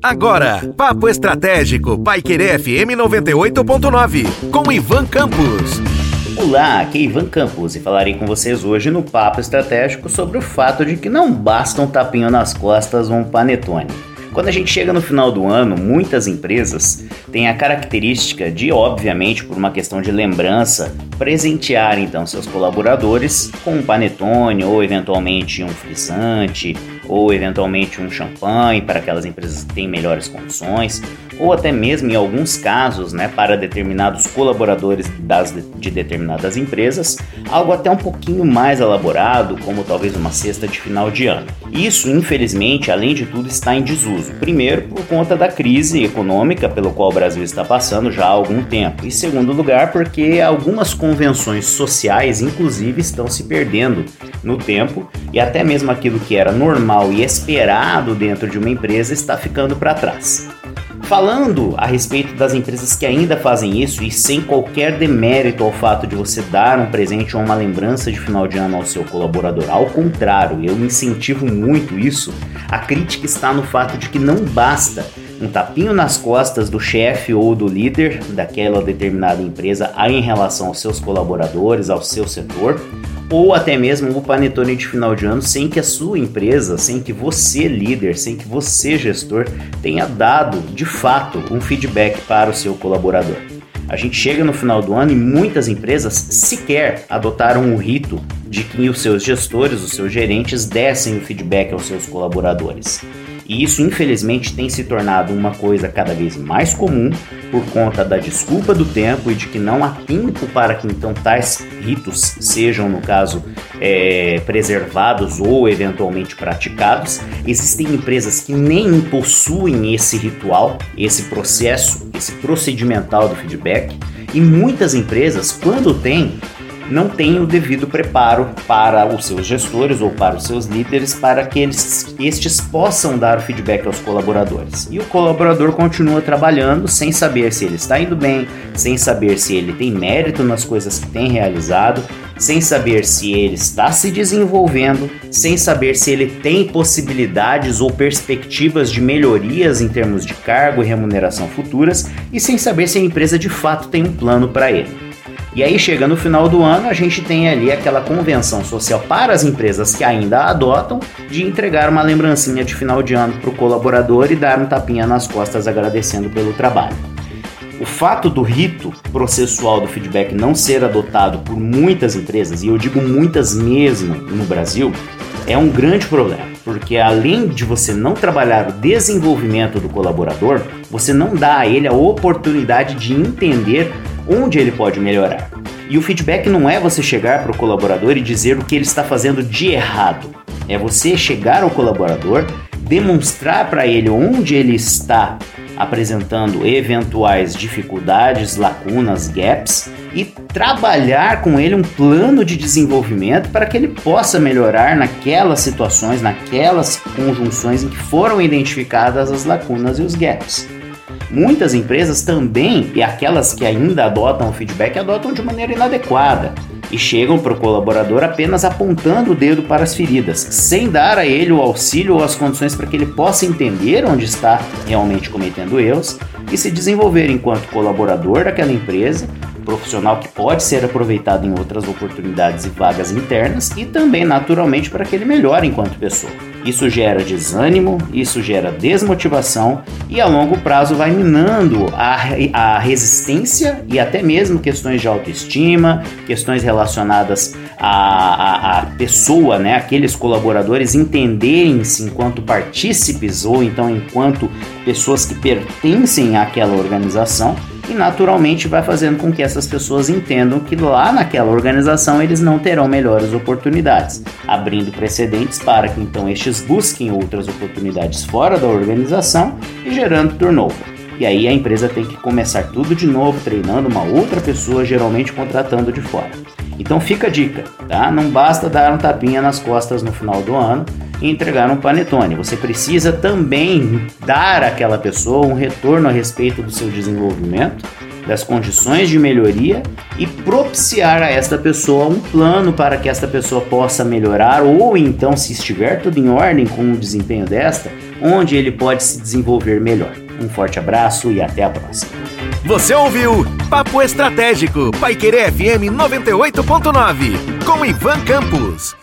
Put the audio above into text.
Agora, Papo Estratégico, Paiquerê FM 98.9, com Ivan Campos. Olá, aqui é Ivan Campos e falarei com vocês hoje no Papo Estratégico sobre o fato de que não basta um tapinho nas costas ou um panetone. Quando a gente chega no final do ano, muitas empresas têm a característica de, obviamente, por uma questão de lembrança, presentear então seus colaboradores com um panetone ou eventualmente um frisante ou eventualmente um champanhe para aquelas empresas que têm melhores condições, ou até mesmo em alguns casos, né, para determinados colaboradores das, de determinadas empresas, algo até um pouquinho mais elaborado, como talvez uma cesta de final de ano. Isso, infelizmente, além de tudo, está em desuso. Primeiro, por conta da crise econômica pelo qual o Brasil está passando já há algum tempo, e segundo lugar, porque algumas convenções sociais, inclusive, estão se perdendo no tempo e até mesmo aquilo que era normal e esperado dentro de uma empresa está ficando para trás. Falando a respeito das empresas que ainda fazem isso e sem qualquer demérito ao fato de você dar um presente ou uma lembrança de final de ano ao seu colaborador, ao contrário, eu incentivo muito isso. A crítica está no fato de que não basta um tapinho nas costas do chefe ou do líder daquela determinada empresa em relação aos seus colaboradores, ao seu setor, ou até mesmo o panetone de final de ano sem que a sua empresa, sem que você líder, sem que você gestor tenha dado de fato um feedback para o seu colaborador. A gente chega no final do ano e muitas empresas sequer adotaram o rito de que os seus gestores, os seus gerentes dessem o feedback aos seus colaboradores. E isso, infelizmente, tem se tornado uma coisa cada vez mais comum por conta da desculpa do tempo e de que não há tempo para que então tais ritos sejam, no caso, é, preservados ou eventualmente praticados. Existem empresas que nem possuem esse ritual, esse processo, esse procedimental do feedback. E muitas empresas, quando têm, não tem o devido preparo para os seus gestores ou para os seus líderes para que eles, estes possam dar feedback aos colaboradores. E o colaborador continua trabalhando sem saber se ele está indo bem, sem saber se ele tem mérito nas coisas que tem realizado, sem saber se ele está se desenvolvendo, sem saber se ele tem possibilidades ou perspectivas de melhorias em termos de cargo e remuneração futuras e sem saber se a empresa de fato tem um plano para ele. E aí chega no final do ano, a gente tem ali aquela convenção social para as empresas que ainda adotam de entregar uma lembrancinha de final de ano para o colaborador e dar um tapinha nas costas agradecendo pelo trabalho. O fato do rito processual do feedback não ser adotado por muitas empresas, e eu digo muitas mesmo no Brasil, é um grande problema, porque além de você não trabalhar o desenvolvimento do colaborador, você não dá a ele a oportunidade de entender onde ele pode melhorar. E o feedback não é você chegar para o colaborador e dizer o que ele está fazendo de errado. É você chegar ao colaborador, demonstrar para ele onde ele está apresentando eventuais dificuldades, lacunas, gaps e trabalhar com ele um plano de desenvolvimento para que ele possa melhorar naquelas situações, naquelas conjunções em que foram identificadas as lacunas e os gaps. Muitas empresas também, e aquelas que ainda adotam o feedback, adotam de maneira inadequada e chegam para o colaborador apenas apontando o dedo para as feridas, sem dar a ele o auxílio ou as condições para que ele possa entender onde está realmente cometendo erros e se desenvolver enquanto colaborador daquela empresa, profissional que pode ser aproveitado em outras oportunidades e vagas internas e também naturalmente para que ele melhore enquanto pessoa. Isso gera desânimo, isso gera desmotivação e a longo prazo vai minando a, a resistência e até mesmo questões de autoestima, questões relacionadas à, pessoa, né, aqueles colaboradores entenderem-se enquanto partícipes ou então enquanto pessoas que pertencem àquela organização e naturalmente vai fazendo com que essas pessoas entendam que lá naquela organização eles não terão melhores oportunidades, abrindo precedentes para que então estes busquem outras oportunidades fora da organização e gerando turnover. E aí a empresa tem que começar tudo de novo, treinando uma outra pessoa, geralmente contratando de fora. Então fica a dica, tá? Não basta dar um tapinha nas costas no final do ano e entregar um panetone. Você precisa também dar àquela pessoa um retorno a respeito do seu desenvolvimento, das condições de melhoria e propiciar a esta pessoa um plano para que esta pessoa possa melhorar ou então, se estiver tudo em ordem com o desempenho desta, onde ele pode se desenvolver melhor. Um forte abraço e até a próxima. Você ouviu Papo Estratégico, Paiquerê FM 98.9, com Ivan Campos.